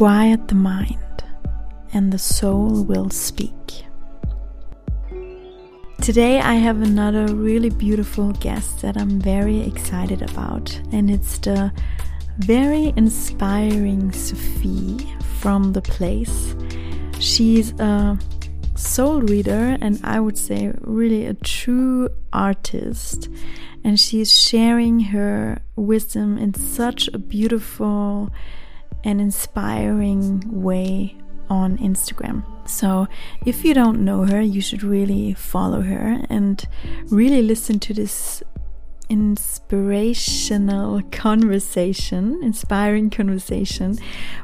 Quiet the mind, and the soul will speak. Today, I have another really beautiful guest that I'm very excited about, and it's the very inspiring Sophie from The Place. She's a soul reader, and I would say, really a true artist. And she's sharing her wisdom in such a beautiful and inspiring way on Instagram. So, if you don't know her, you should really follow her and really listen to this inspirational conversation, inspiring conversation.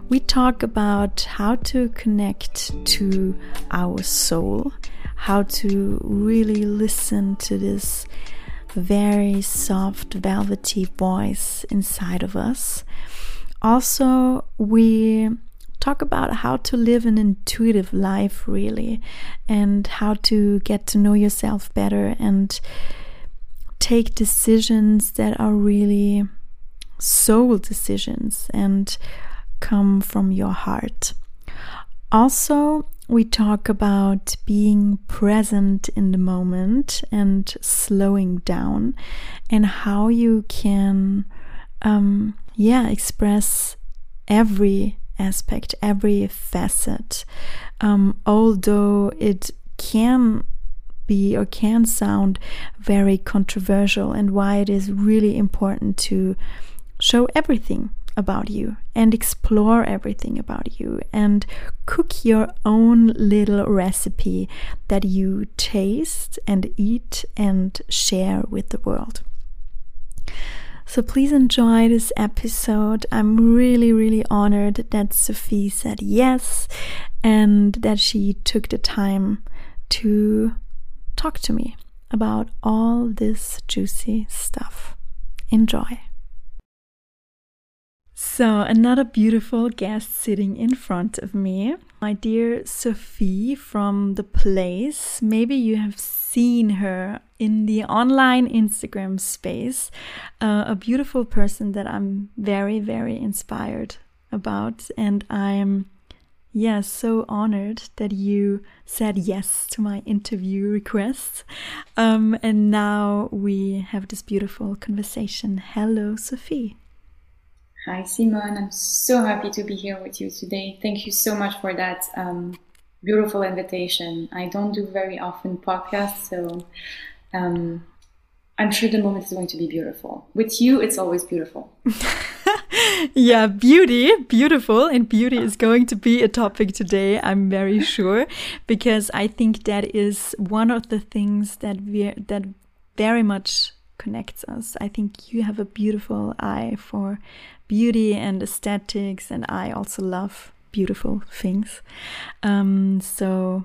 We talk about how to connect to our soul, how to really listen to this very soft, velvety voice inside of us. Also, we talk about how to live an intuitive life, really, and how to get to know yourself better and take decisions that are really soul decisions and come from your heart. Also, we talk about being present in the moment and slowing down, and how you can, um, yeah, express every aspect, every facet. Um, although it can be or can sound very controversial, and why it is really important to show everything about you and explore everything about you and cook your own little recipe that you taste and eat and share with the world. So please enjoy this episode. I'm really, really honored that Sophie said yes and that she took the time to talk to me about all this juicy stuff. Enjoy. So, another beautiful guest sitting in front of me, my dear Sophie from The Place. Maybe you have seen her in the online Instagram space. Uh, a beautiful person that I'm very, very inspired about. And I'm, yeah, so honored that you said yes to my interview request. Um, and now we have this beautiful conversation. Hello, Sophie. Hi, Simon. I'm so happy to be here with you today. Thank you so much for that um, beautiful invitation. I don't do very often podcasts, so um, I'm sure the moment is going to be beautiful. With you, it's always beautiful. yeah, beauty, beautiful, and beauty is going to be a topic today, I'm very sure, because I think that is one of the things that we that very much connects us. I think you have a beautiful eye for beauty and aesthetics, and I also love beautiful things. Um, so,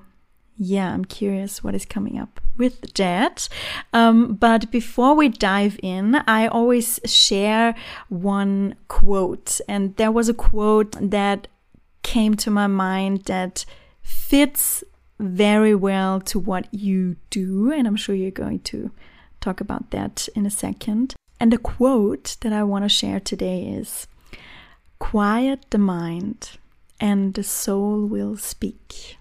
yeah, I'm curious what is coming up with that. Um, but before we dive in, I always share one quote, and there was a quote that came to my mind that fits very well to what you do, and I'm sure you're going to talk about that in a second. And the quote that I want to share today is Quiet the mind, and the soul will speak.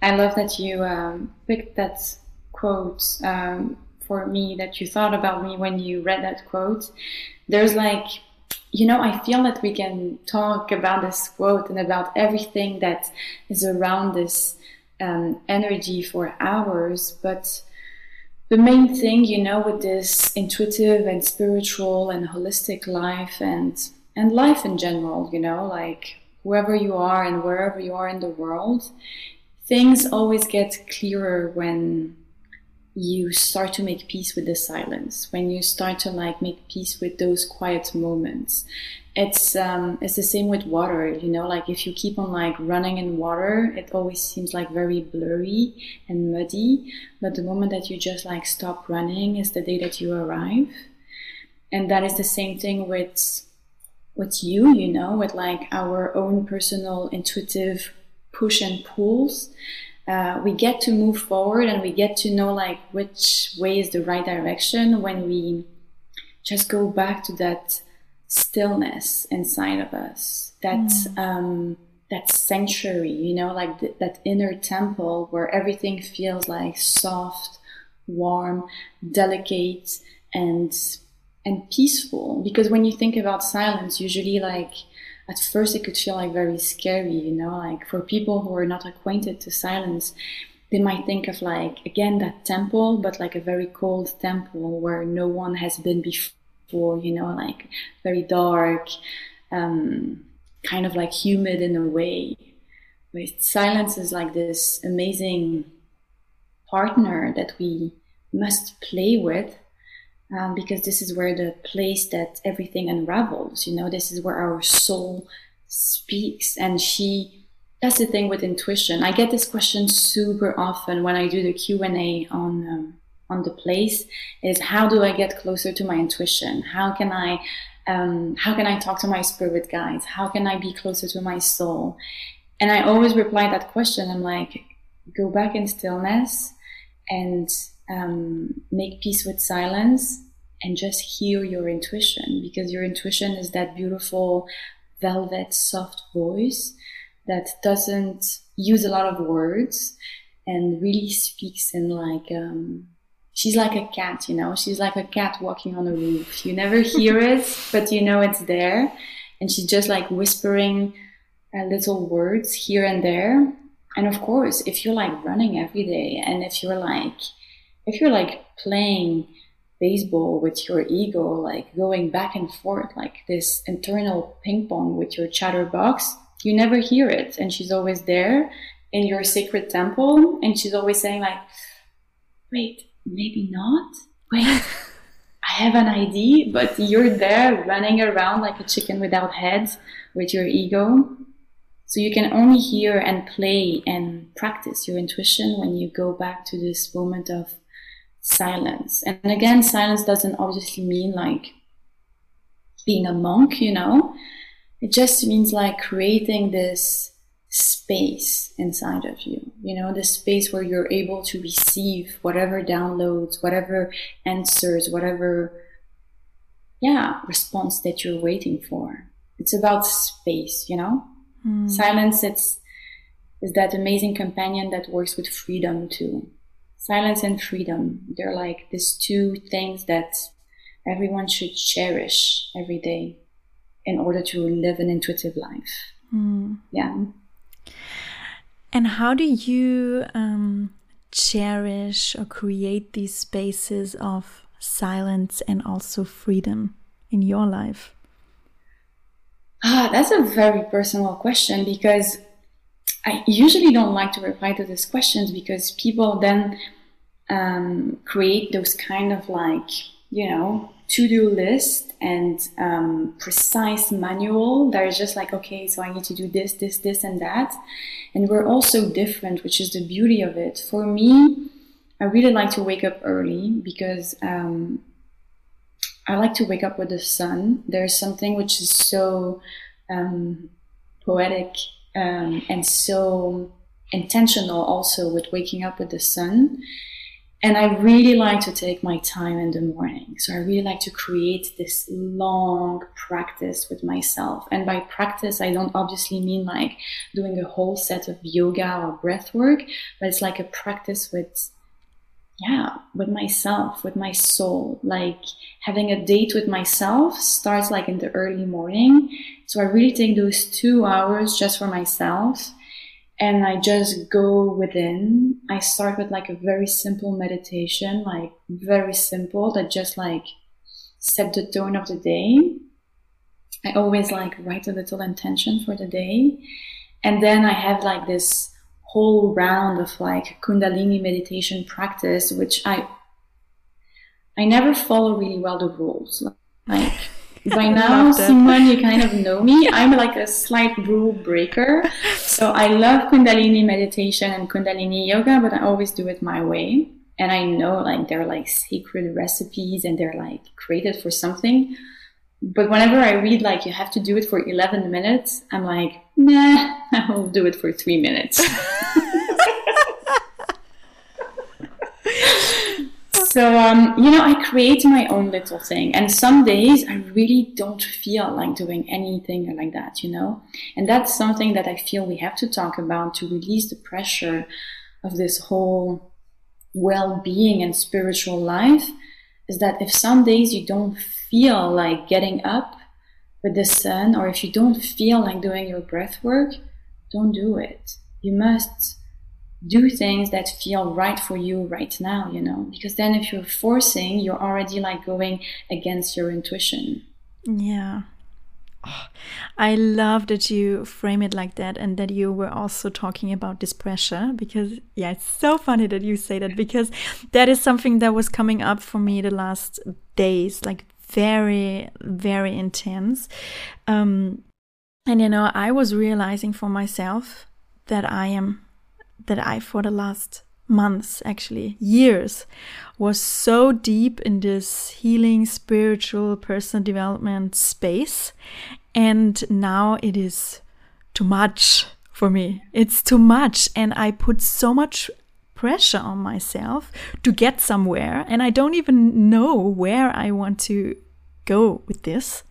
I love that you um, picked that quote um, for me, that you thought about me when you read that quote. There's like, you know, I feel that we can talk about this quote and about everything that is around this um, energy for hours, but the main thing, you know, with this intuitive and spiritual and holistic life and and life in general, you know, like whoever you are and wherever you are in the world, things always get clearer when you start to make peace with the silence, when you start to like make peace with those quiet moments it's um, it's the same with water you know like if you keep on like running in water it always seems like very blurry and muddy. But the moment that you just like stop running is the day that you arrive. And that is the same thing with with you you know with like our own personal intuitive push and pulls. Uh, we get to move forward and we get to know like which way is the right direction when we just go back to that stillness inside of us, that mm. um, that sanctuary, you know, like th- that inner temple where everything feels like soft, warm, delicate, and and peaceful. Because when you think about silence, usually like at first it could feel like very scary, you know, like for people who are not acquainted to silence, they might think of like again that temple, but like a very cold temple where no one has been before, you know, like very dark. Um, kind of like humid in a way. But silence is like this amazing partner that we must play with um, because this is where the place that everything unravels. You know, this is where our soul speaks, and she. That's the thing with intuition. I get this question super often when I do the Q and A on um, on the place. Is how do I get closer to my intuition? How can I um, how can I talk to my spirit guides? How can I be closer to my soul? And I always reply that question. I'm like, go back in stillness and um, make peace with silence and just hear your intuition because your intuition is that beautiful velvet soft voice that doesn't use a lot of words and really speaks in like um, she's like a cat, you know, she's like a cat walking on a roof. You never hear it, but you know it's there. And she's just like whispering uh, little words here and there. And of course, if you're like running every day and if you're like, if you're like playing baseball with your ego, like going back and forth, like this internal ping pong with your chatterbox, you never hear it. And she's always there in your sacred temple. And she's always saying like, wait, maybe not. Wait, I have an idea, but you're there running around like a chicken without head with your ego. So you can only hear and play and practice your intuition when you go back to this moment of silence. And again, silence doesn't obviously mean like being a monk, you know. It just means like creating this space inside of you. You know, the space where you're able to receive whatever downloads, whatever answers, whatever, yeah, response that you're waiting for. It's about space, you know? Mm. Silence, it's, is that amazing companion that works with freedom too. Silence and freedom, they're like these two things that everyone should cherish every day in order to live an intuitive life. Mm. Yeah. And how do you um, cherish or create these spaces of silence and also freedom in your life? Ah, that's a very personal question because I usually don't like to reply to these questions because people then um, create those kind of like, you know, to-do list and um, precise manual that is just like okay so i need to do this this this and that. And we're all so different which is the beauty of it. For me i really like to wake up early because um, i like to wake up with the sun. There's something which is so um, poetic um, and so intentional also with waking up with the sun and I really like to take my time in the morning. So I really like to create this long practice with myself. And by practice, I don't obviously mean like doing a whole set of yoga or breath work, but it's like a practice with, yeah, with myself, with my soul. Like having a date with myself starts like in the early morning. So I really take those two hours just for myself and I just go within. I start with like a very simple meditation, like very simple that just like set the tone of the day. I always like write a little intention for the day. And then I have like this whole round of like Kundalini meditation practice, which I, I never follow really well the rules. Like, by now, Simone, you kind of know me. I'm like a slight rule breaker. So I love Kundalini meditation and Kundalini yoga, but I always do it my way. And I know like they're like sacred recipes and they're like created for something. But whenever I read like you have to do it for 11 minutes, I'm like, nah, I'll do it for three minutes. so um, you know, I create my own little thing, and some days I really don't feel like doing anything like that, you know. And that's something that I feel we have to talk about to release the pressure of this whole well-being and spiritual life. Is that if some days you don't feel like getting up with the sun, or if you don't feel like doing your breath work, don't do it. You must do things that feel right for you right now, you know, because then if you're forcing, you're already like going against your intuition. Yeah. I love that you frame it like that and that you were also talking about this pressure because, yeah, it's so funny that you say that because that is something that was coming up for me the last days, like very, very intense. Um, and, you know, I was realizing for myself that I am that I, for the last months, actually years, was so deep in this healing, spiritual, personal development space. And now it is too much for me. It's too much. And I put so much pressure on myself to get somewhere. And I don't even know where I want to go with this.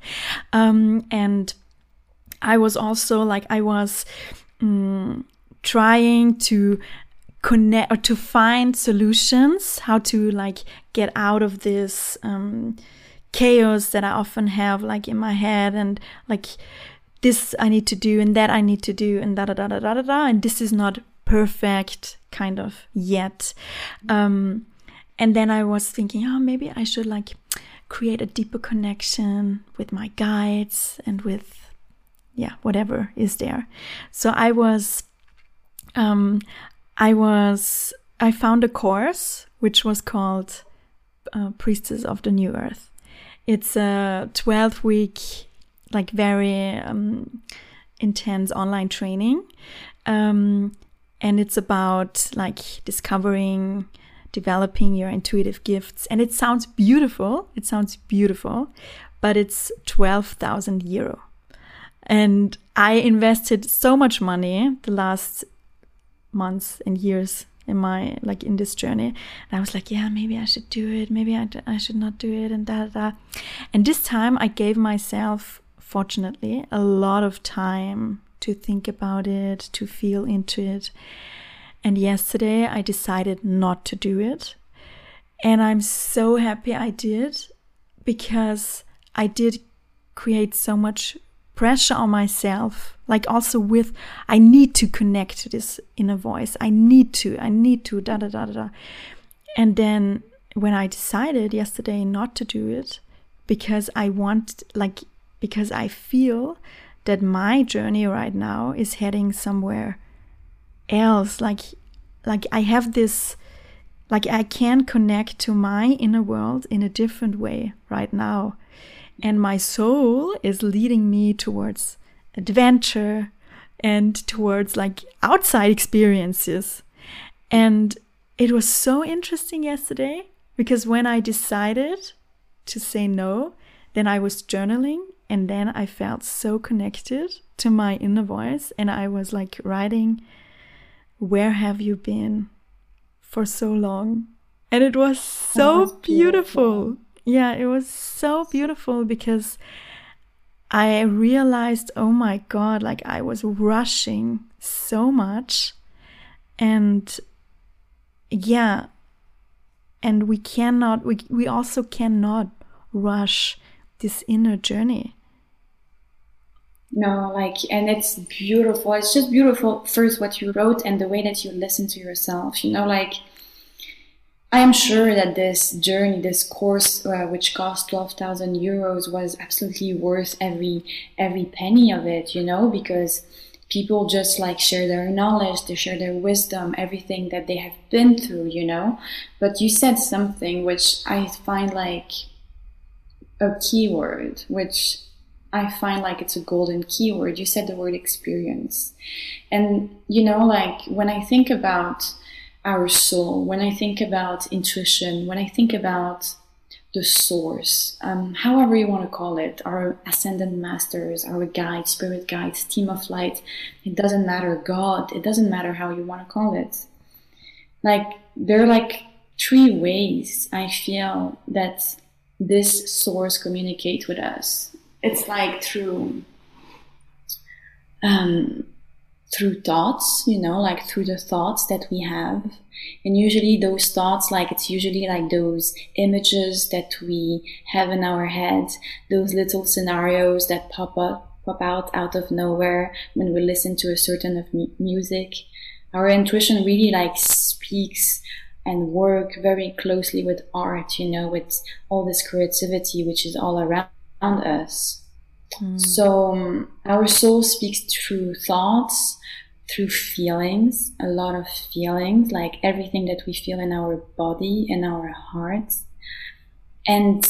Um, and I was also like, I was. Um, trying to connect or to find solutions how to like get out of this um, chaos that i often have like in my head and like this i need to do and that i need to do and da da da da da da and this is not perfect kind of yet. Um, and then i was thinking oh maybe i should like create a deeper connection with my guides and with yeah whatever is there. So i was um, I was I found a course which was called uh, Priestess of the New Earth. It's a 12 week, like very um, intense online training. Um, and it's about like discovering, developing your intuitive gifts. And it sounds beautiful. It sounds beautiful, but it's 12,000 euro. And I invested so much money the last months and years in my like in this journey. And i was like yeah maybe i should do it. Maybe I, I should not do it and da da and this time i gave myself fortunately a lot of time to think about it to feel into it. And yesterday i decided not to do it. And i'm so happy i did because i did create so much pressure on myself like also with i need to connect to this inner voice. I need to i need to da da da da and then when i decided yesterday not to do it because i want like because i feel that my journey right now is heading somewhere else. Like like i have this like i can connect to my inner world in a different way right now and my soul is leading me towards adventure and towards like outside experiences. And it was so interesting yesterday because when I decided to say no, then I was journaling and then I felt so connected to my inner voice and I was like writing, Where have you been for so long? And it was so beautiful. beautiful. Yeah, it was so beautiful because I realized, oh my God, like I was rushing so much. And yeah, and we cannot, we, we also cannot rush this inner journey. No, like, and it's beautiful. It's just beautiful, first, what you wrote and the way that you listen to yourself. You know, like, I am sure that this journey, this course, uh, which cost twelve thousand euros, was absolutely worth every every penny of it. You know, because people just like share their knowledge, they share their wisdom, everything that they have been through. You know, but you said something which I find like a keyword, which I find like it's a golden keyword. You said the word experience, and you know, like when I think about our soul, when I think about intuition, when I think about the source, um, however you want to call it, our ascendant masters, our guides, spirit guides, team of light, it doesn't matter, God, it doesn't matter how you want to call it. Like, there are like three ways I feel that this source communicates with us. It's like through um, through thoughts, you know, like through the thoughts that we have. And usually those thoughts, like it's usually like those images that we have in our head, those little scenarios that pop up, pop out out of nowhere when we listen to a certain of mu- music. Our intuition really like speaks and work very closely with art, you know, with all this creativity which is all around us. Mm. So um, our soul speaks through thoughts, through feelings, a lot of feelings, like everything that we feel in our body and our hearts. And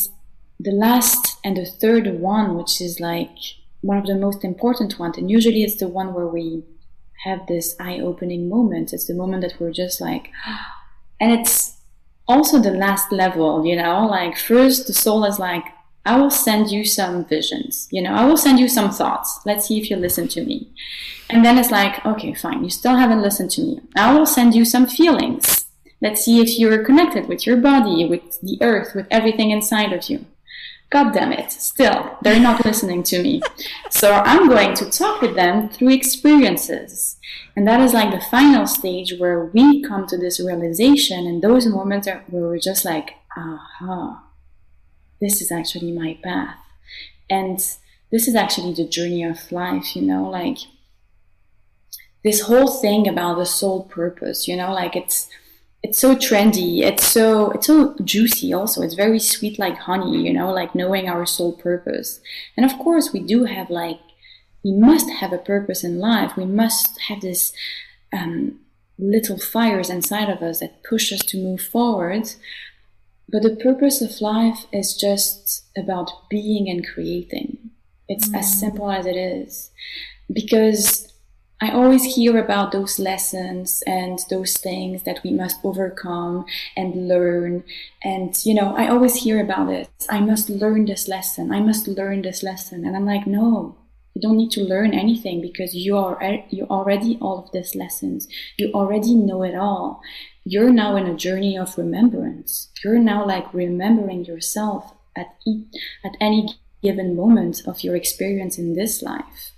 the last and the third one, which is like one of the most important ones, and usually it's the one where we have this eye-opening moment. It's the moment that we're just like, and it's also the last level, you know, like first the soul is like, I will send you some visions. You know, I will send you some thoughts. Let's see if you listen to me. And then it's like, okay, fine. You still haven't listened to me. I will send you some feelings. Let's see if you're connected with your body, with the earth, with everything inside of you. God damn it. Still, they're not listening to me. So I'm going to talk with them through experiences. And that is like the final stage where we come to this realization. And those moments are where we're just like, aha this is actually my path. And this is actually the journey of life, you know, like this whole thing about the soul purpose, you know, like it's, it's so trendy. It's so, it's so juicy also. It's very sweet like honey, you know, like knowing our soul purpose. And of course we do have like, we must have a purpose in life. We must have this, um, little fires inside of us that push us to move forward. But the purpose of life is just about being and creating. It's mm. as simple as it is. Because I always hear about those lessons and those things that we must overcome and learn. And, you know, I always hear about it. I must learn this lesson. I must learn this lesson. And I'm like, no, you don't need to learn anything because you are, you already all of these lessons. You already know it all you're now in a journey of remembrance. You're now like remembering yourself at, e- at any given moment of your experience in this life.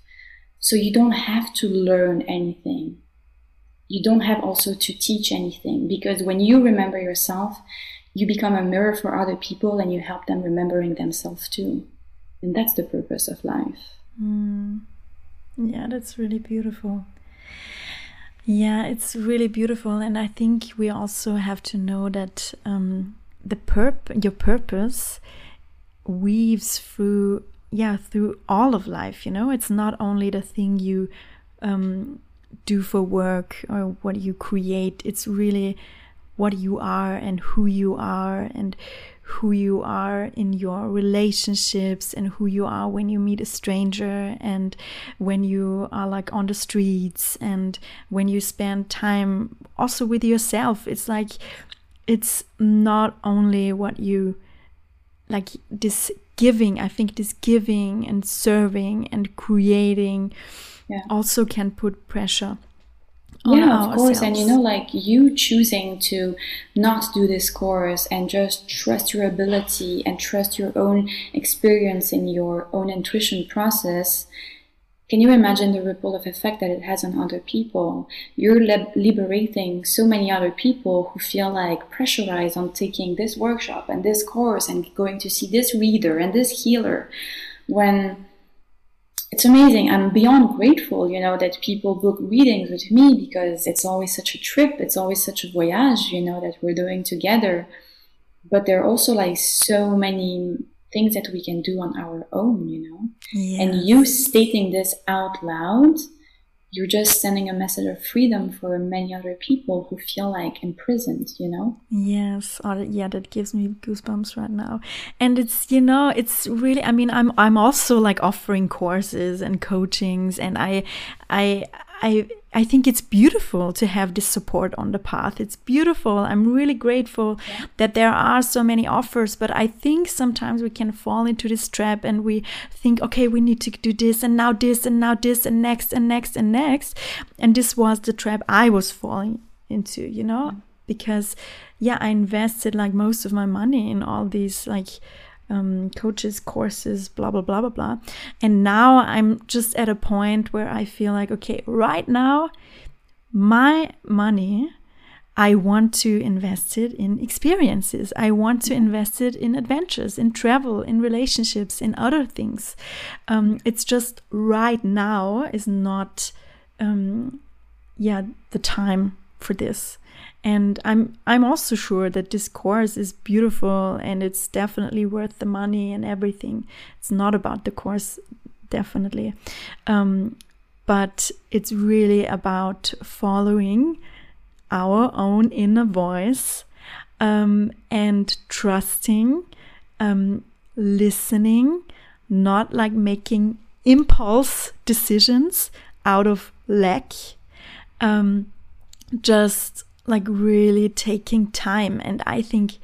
So you don't have to learn anything. You don't have also to teach anything because when you remember yourself, you become a mirror for other people and you help them remembering themselves too. And that's the purpose of life. Mm. Yeah, that's really beautiful. Yeah, it's really beautiful, and I think we also have to know that um, the perp your purpose weaves through yeah through all of life. You know, it's not only the thing you um, do for work or what you create. It's really what you are and who you are and who you are in your relationships and who you are when you meet a stranger and when you are like on the streets and when you spend time also with yourself. It's like it's not only what you like this giving, I think this giving and serving and creating yeah. also can put pressure yeah of course and you know like you choosing to not do this course and just trust your ability and trust your own experience in your own intuition process can you imagine the ripple of effect that it has on other people? You're liberating so many other people who feel like pressurized on taking this workshop and this course and going to see this reader and this healer when it's amazing. I'm beyond grateful, you know, that people book readings with me because it's always such a trip. It's always such a voyage, you know, that we're doing together. But there are also like so many things that we can do on our own, you know. Yes. And you stating this out loud you're just sending a message of freedom for many other people who feel like imprisoned, you know? Yes. Oh, yeah, that gives me goosebumps right now. And it's, you know, it's really, I mean, I'm, I'm also like offering courses and coachings and I, I, I, I think it's beautiful to have this support on the path. It's beautiful. I'm really grateful yeah. that there are so many offers, but I think sometimes we can fall into this trap and we think, okay, we need to do this and now this and now this and next and next and next. And this was the trap I was falling into, you know? Mm. because yeah i invested like most of my money in all these like um, coaches courses blah blah blah blah blah and now i'm just at a point where i feel like okay right now my money I want to invest it in experiences. I want to invest it in adventures, in travel, in relationships, in other things. Um, it's just right now is not, um, yeah, the time for this. And I'm I'm also sure that this course is beautiful and it's definitely worth the money and everything. It's not about the course, definitely, um, but it's really about following our own inner voice um, and trusting, um, listening, not like making impulse decisions out of lack, um, just like really taking time. And I think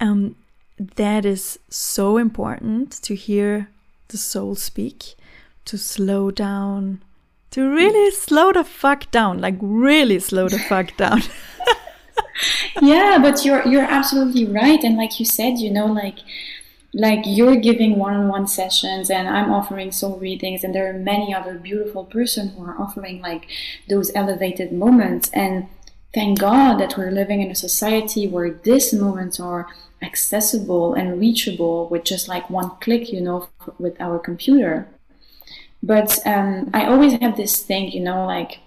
um, that is so important to hear the soul speak, to slow down, to really slow the fuck down, like really slow the fuck down. yeah, but you're you're absolutely right, and like you said, you know, like like you're giving one-on-one sessions and i'm offering soul readings and there are many other beautiful person who are offering like those elevated moments and thank god that we're living in a society where these moments are accessible and reachable with just like one click you know with our computer. But um, I always have this thing, you know, like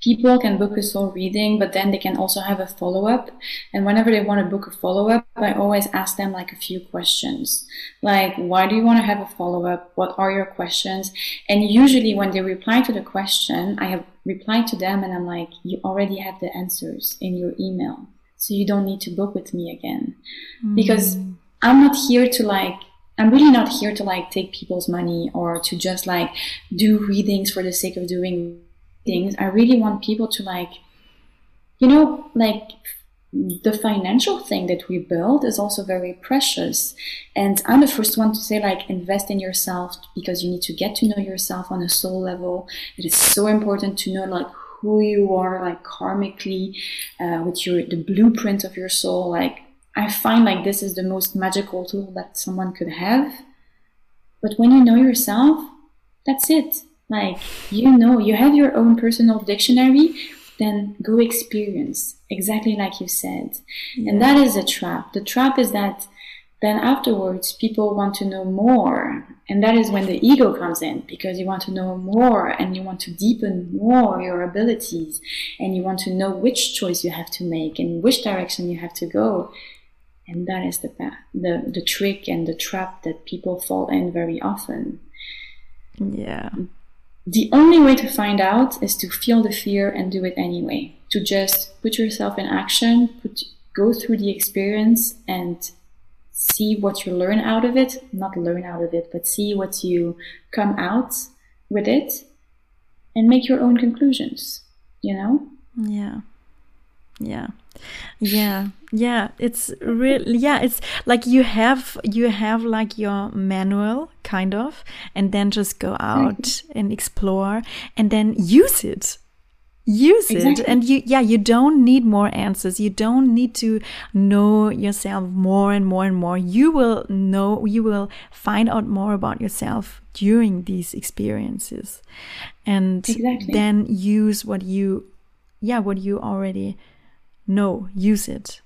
people can book a soul reading, but then they can also have a follow up. And whenever they want to book a follow up, I always ask them like a few questions. Like, why do you want to have a follow up? What are your questions? And usually when they reply to the question, I have replied to them and I'm like, you already have the answers in your email. So you don't need to book with me again. Mm. Because I'm not here to like I'm really not here to like take people's money or to just like do readings for the sake of doing things. I really want people to like, you know, like the financial thing that we build is also very precious. And I'm the first one to say, like, invest in yourself because you need to get to know yourself on a soul level. It is so important to know, like, who you are, like, karmically, uh, with your, the blueprint of your soul, like, I find like this is the most magical tool that someone could have. But when you know yourself, that's it. Like, you know, you have your own personal dictionary, then go experience, exactly like you said. Yeah. And that is a trap. The trap is that then afterwards people want to know more. And that is when the ego comes in because you want to know more and you want to deepen more your abilities and you want to know which choice you have to make and which direction you have to go. And that is the, the, the trick and the trap that people fall in very often. Yeah. The only way to find out is to feel the fear and do it anyway. To just put yourself in action, put, go through the experience and see what you learn out of it. Not learn out of it, but see what you come out with it and make your own conclusions, you know? Yeah. Yeah yeah yeah it's really yeah it's like you have you have like your manual kind of and then just go out mm-hmm. and explore and then use it use exactly. it and you yeah you don't need more answers you don't need to know yourself more and more and more you will know you will find out more about yourself during these experiences and exactly. then use what you yeah what you already know, use it.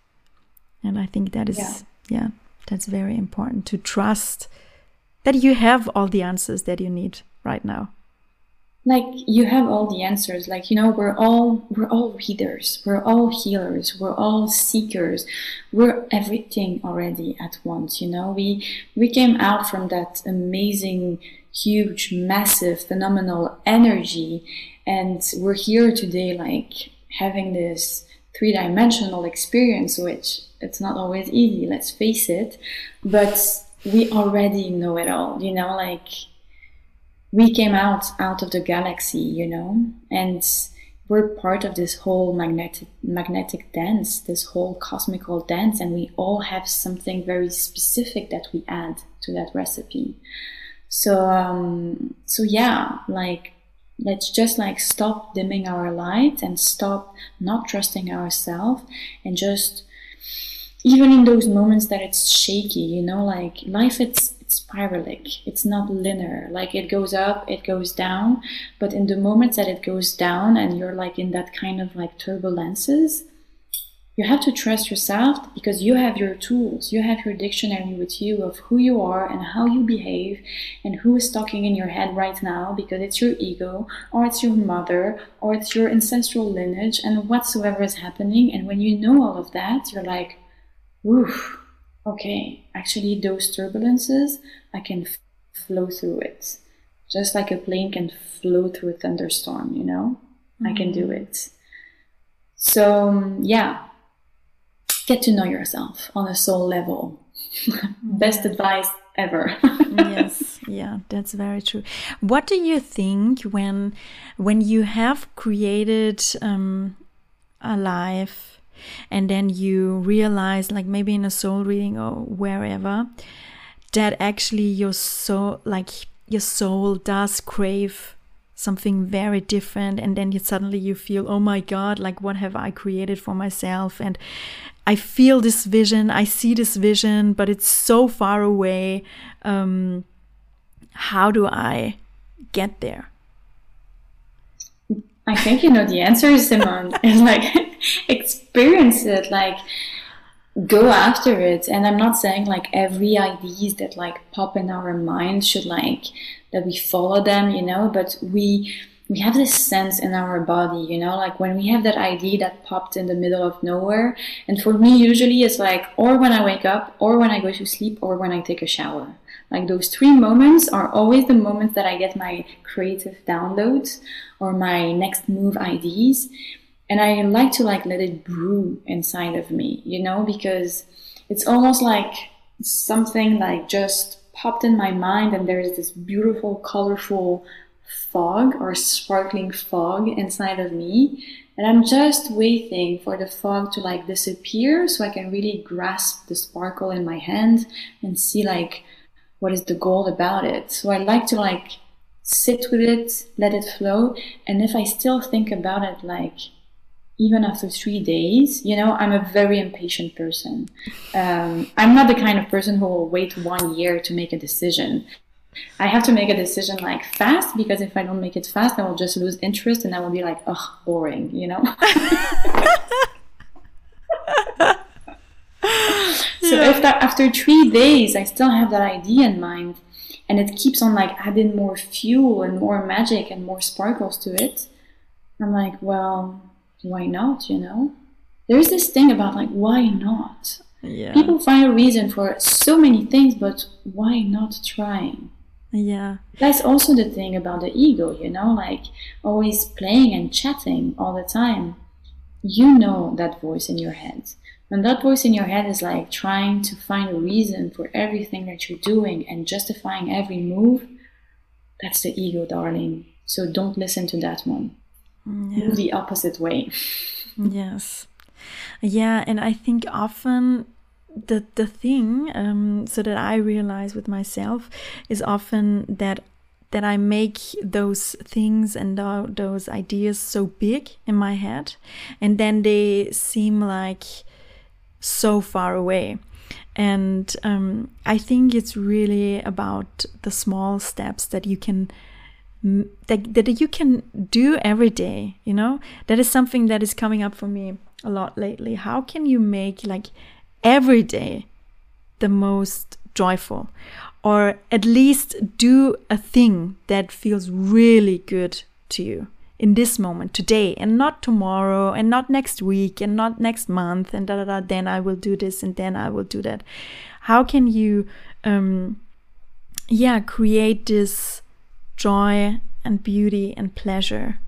And I think that is, yeah. yeah, that's very important to trust that you have all the answers that you need right now. Like you have all the answers. Like you know we're all we're all readers. We're all healers. We're all seekers. We're everything already at once you know? We we came out from that amazing huge massive phenomenal energy and we're here today like having this three dimensional experience, which it's not always easy, let's face it, but we already know it all, you know, like we came out out of the galaxy, you know, and we're part of this whole magnetic magnetic dance, this whole cosmical dance, and we all have something very specific that we add to that recipe. So um, so yeah, like let's just like stop dimming our light and stop not trusting ourselves and just even in those moments that it's shaky you know like life it's it's spiralic. It's not linear. Like it goes up it goes down but in the moments that it goes down and you're like in that kind of like turbulences you have to trust yourself because you have your tools. You have your dictionary with you of who you are and how you behave and who is talking in your head right now because it's your ego or it's your mother or it's your ancestral lineage and whatsoever is happening. And when you know all of that, you're like, oof, okay, actually, those turbulences, I can f- flow through it. Just like a plane can flow through a thunderstorm, you know? Mm-hmm. I can do mm-hmm. it. So, yeah, get to know yourself on a soul level. Best advice ever. yes, yeah, that's very true. What do you think when when you have created um, a life and then you realize, like maybe in a soul reading or wherever, that actually your soul, like your soul, does crave something very different and then you suddenly you feel oh my god like what have i created for myself and I feel this vision, I see this vision, but it's so far away. Um, how do I get there? I think you know the answer, Simone. is like experience it, like go after it. And I'm not saying like every ideas that like pop in our mind should like that we follow them, you know, but we we have this sense in our body, you know, like when we have that idea that popped in the middle of nowhere. And for me, usually it's like, or when I wake up, or when I go to sleep, or when I take a shower. Like those three moments are always the moments that I get my creative downloads or my next move ideas. And I like to like let it brew inside of me, you know, because it's almost like something like just popped in my mind and there's this beautiful, colorful fog or sparkling fog inside of me. And I'm just waiting for the fog to like disappear so I can really grasp the sparkle in my hand and see like what is the gold about it. So I like to like sit with it, let it flow. And if I still think about it like even after three days, you know, I'm a very impatient person. Um, I'm not the kind of person who will wait one year to make a decision. I have to make a decision like fast because if I don't make it fast, I will just lose interest and I will be like, oh, boring, you know? so yeah. if that after three days I still have that idea in mind and it keeps on like adding more fuel and more magic and more sparkles to it, I'm like, well, why not, you know? There's this thing about like, why not? Yeah. People find a reason for so many things, but why not trying? Yeah. That's also the thing about the ego, you know, like always playing and chatting all the time. You know that voice in your head. When that voice in your head is like trying to find a reason for everything that you're doing and justifying every move, that's the ego, darling. So don't listen to that one. Mm, yeah. Move the opposite way. yes. Yeah, and I think often the the thing um, so that I realize with myself is often that that I make those things and those ideas so big in my head, and then they seem like so far away. And um, I think it's really about the small steps that you can that, that you can do every day. You know, that is something that is coming up for me a lot lately. How can you make like every day the most joyful or at least do a thing that feels really good to you in this moment today and not tomorrow and not next week and not next month and da da da then i will do this and then i will do that. How can you um yeah create this joy and beauty and pleasure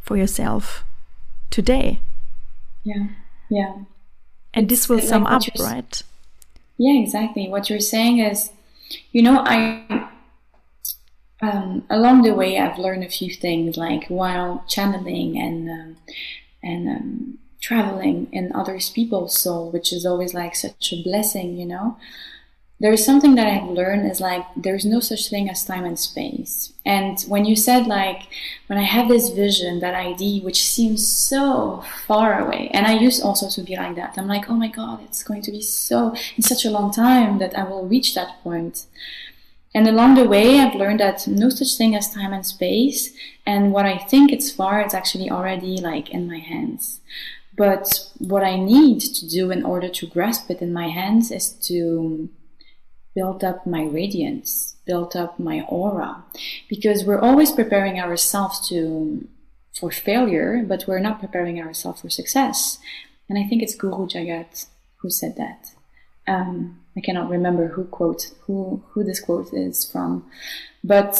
for yourself today? Yeah yeah and this will sum like up, right? Yeah, exactly. What you're saying is, you know, I um, along the way I've learned a few things, like while channeling and um, and um, traveling in others people's soul, which is always like such a blessing, you know. There is something that I've learned is like there's no such thing as time and space. And when you said like when I have this vision, that idea which seems so far away, and I used also to be like that. I'm like, oh my god, it's going to be so in such a long time that I will reach that point. And along the way, I've learned that no such thing as time and space. And what I think it's far, it's actually already like in my hands. But what I need to do in order to grasp it in my hands is to build up my radiance, built up my aura, because we're always preparing ourselves to for failure, but we're not preparing ourselves for success. And I think it's Guru Jagat who said that. Um, I cannot remember who quote who who this quote is from, but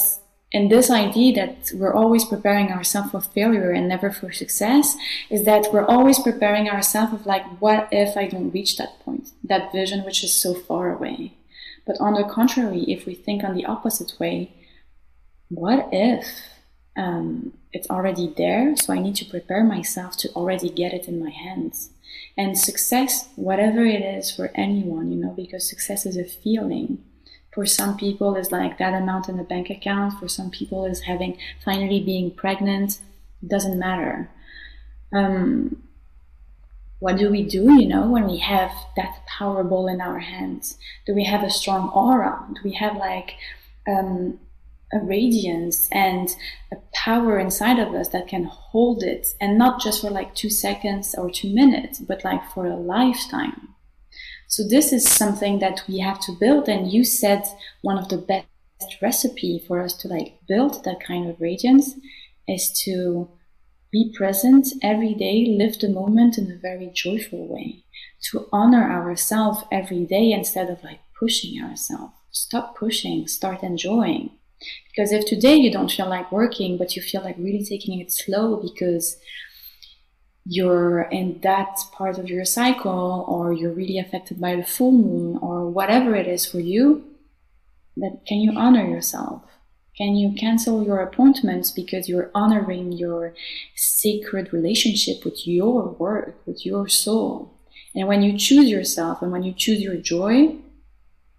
in this idea that we're always preparing ourselves for failure and never for success is that we're always preparing ourselves of like what if I don't reach that point, that vision which is so far away. But on the contrary, if we think on the opposite way, what if um, it's already there? So I need to prepare myself to already get it in my hands. And success, whatever it is for anyone, you know, because success is a feeling. For some people, is like that amount in the bank account. For some people, is having finally being pregnant. It doesn't matter. Um, what do we do, you know, when we have that power ball in our hands? Do we have a strong aura? Do we have like um, a radiance and a power inside of us that can hold it and not just for like two seconds or two minutes, but like for a lifetime? So this is something that we have to build. And you said one of the best recipe for us to like build that kind of radiance is to be present every day, live the moment in a very joyful way, to honor ourselves every day instead of like pushing ourselves. Stop pushing, start enjoying. Because if today you don't feel like working, but you feel like really taking it slow because you're in that part of your cycle or you're really affected by the full moon or whatever it is for you, then can you honor yourself? Can you cancel your appointments because you're honoring your sacred relationship with your work, with your soul? And when you choose yourself and when you choose your joy,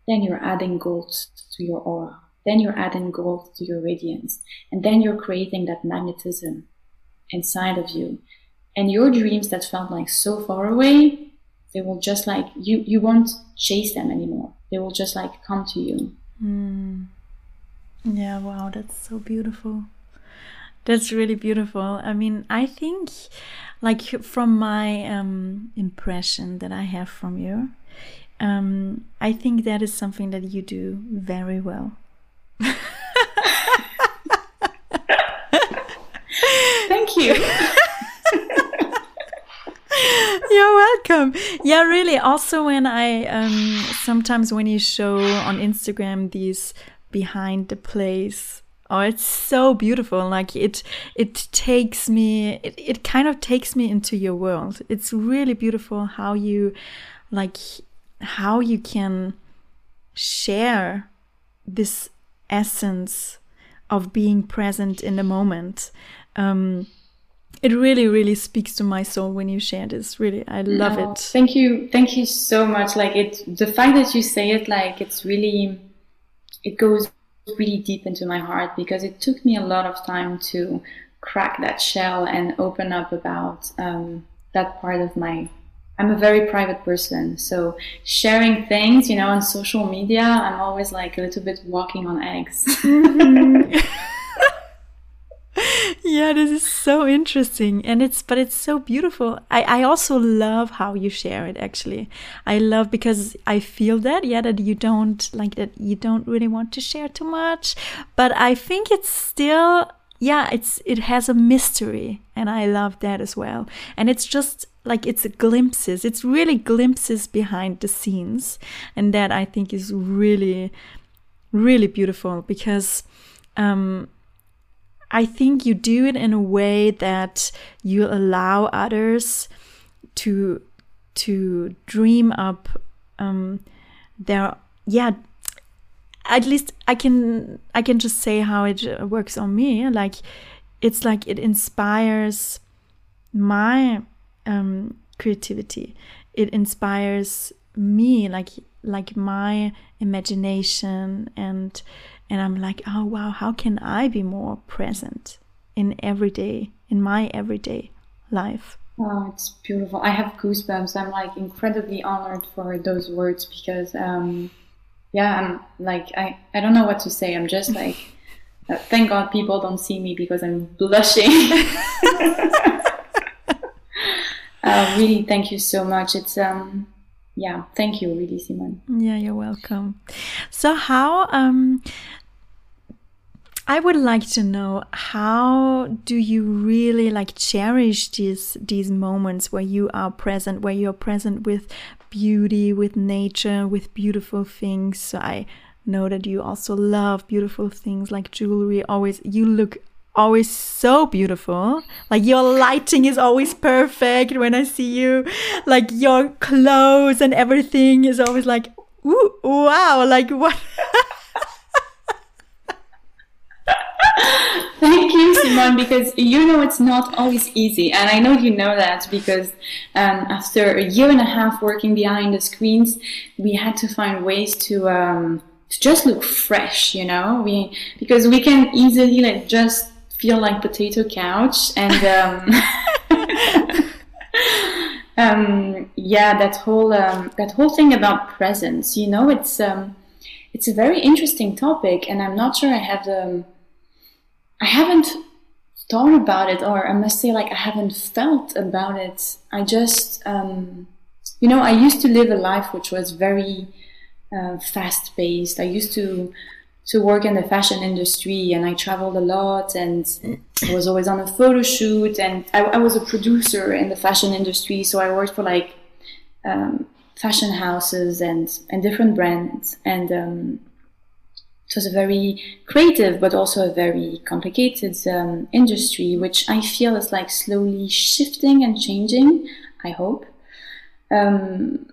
then you're adding gold to your aura. Then you're adding gold to your radiance. And then you're creating that magnetism inside of you. And your dreams that felt like so far away, they will just like, you, you won't chase them anymore. They will just like come to you. Mm. Yeah, wow, that's so beautiful. That's really beautiful. I mean, I think, like, from my um, impression that I have from you, um, I think that is something that you do very well. Thank you. You're welcome. Yeah, really. Also, when I um, sometimes when you show on Instagram these behind the place. Oh it's so beautiful. Like it it takes me it, it kind of takes me into your world. It's really beautiful how you like how you can share this essence of being present in the moment. Um it really really speaks to my soul when you share this. Really i love it. Thank you. Thank you so much. Like it the fact that you say it like it's really it goes really deep into my heart because it took me a lot of time to crack that shell and open up about um, that part of my I'm a very private person, so sharing things, you know, on social media, I'm always like a little bit walking on eggs. Mm-hmm. yeah this is so interesting and it's but it's so beautiful. I, I also love how you share it actually. I love because i feel that yeah that you don't like that you don't really want to share too much but i think it's still yeah it's it has a mystery and i love that as well. And it's just like it's glimpses it's really glimpses behind the scenes and that i think is really really beautiful because um I think you do it in a way that you allow others to to dream up um, their yeah at least i can i can just say how it works on me. Like it's like it inspires my um, creativity. It inspires me like like my imagination and and i'm like oh wow how can i be more present in everyday in my everyday life? Oh it's beautiful. I have goosebumps. I'm like incredibly honored for those words because um yeah i'm like i i don't know what to say. I'm just like uh, thank god people don't see me because i'm blushing. Uh, really thank you so much. It's um yeah, thank you, really, Simone. Yeah, you're welcome. So, how um, I would like to know how do you really like cherish these these moments where you are present, where you're present with beauty, with nature, with beautiful things. So I know that you also love beautiful things like jewelry. Always, you look always so beautiful. Like your lighting is always perfect when I see you. Like your clothes and everything is always like, ooh, wow, like what? Thank you, Simone, because you know it's not always easy. And I know you know that because um, after a year and a half working behind the screens, we had to find ways to. Um, to just look fresh, you know, we because we can easily like just feel like potato couch and um, um, yeah that whole um, that whole thing about presence you know it's um, it's a very interesting topic and i'm not sure i have the i haven't thought about it or i must say like i haven't felt about it i just um, you know i used to live a life which was very uh, fast paced i used to to work in the fashion industry and I traveled a lot and I was always on a photo shoot and I, I was a producer in the fashion industry. So I worked for like um, fashion houses and, and different brands. And um, it was a very creative, but also a very complicated um, industry, which I feel is like slowly shifting and changing, I hope. Um,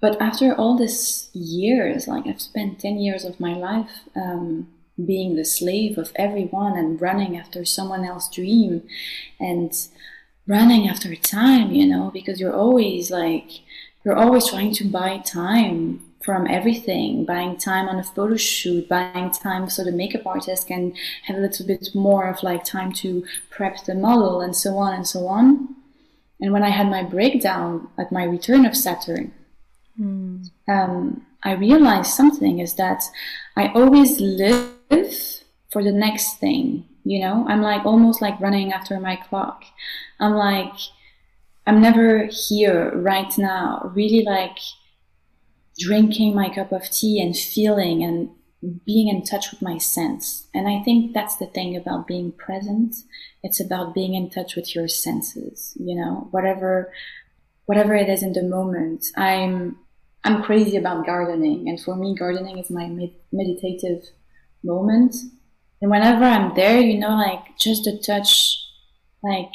but after all these years, like I've spent 10 years of my life um, being the slave of everyone and running after someone else's dream and running after time, you know, because you're always like, you're always trying to buy time from everything, buying time on a photo shoot, buying time so the makeup artist can have a little bit more of like time to prep the model and so on and so on. And when I had my breakdown at my return of Saturn, Mm. Um, I realized something is that I always live for the next thing. You know, I'm like almost like running after my clock. I'm like, I'm never here right now, really like drinking my cup of tea and feeling and being in touch with my sense. And I think that's the thing about being present. It's about being in touch with your senses, you know, whatever, whatever it is in the moment. I'm, I'm crazy about gardening, and for me, gardening is my med- meditative moment. And whenever I'm there, you know, like just the touch, like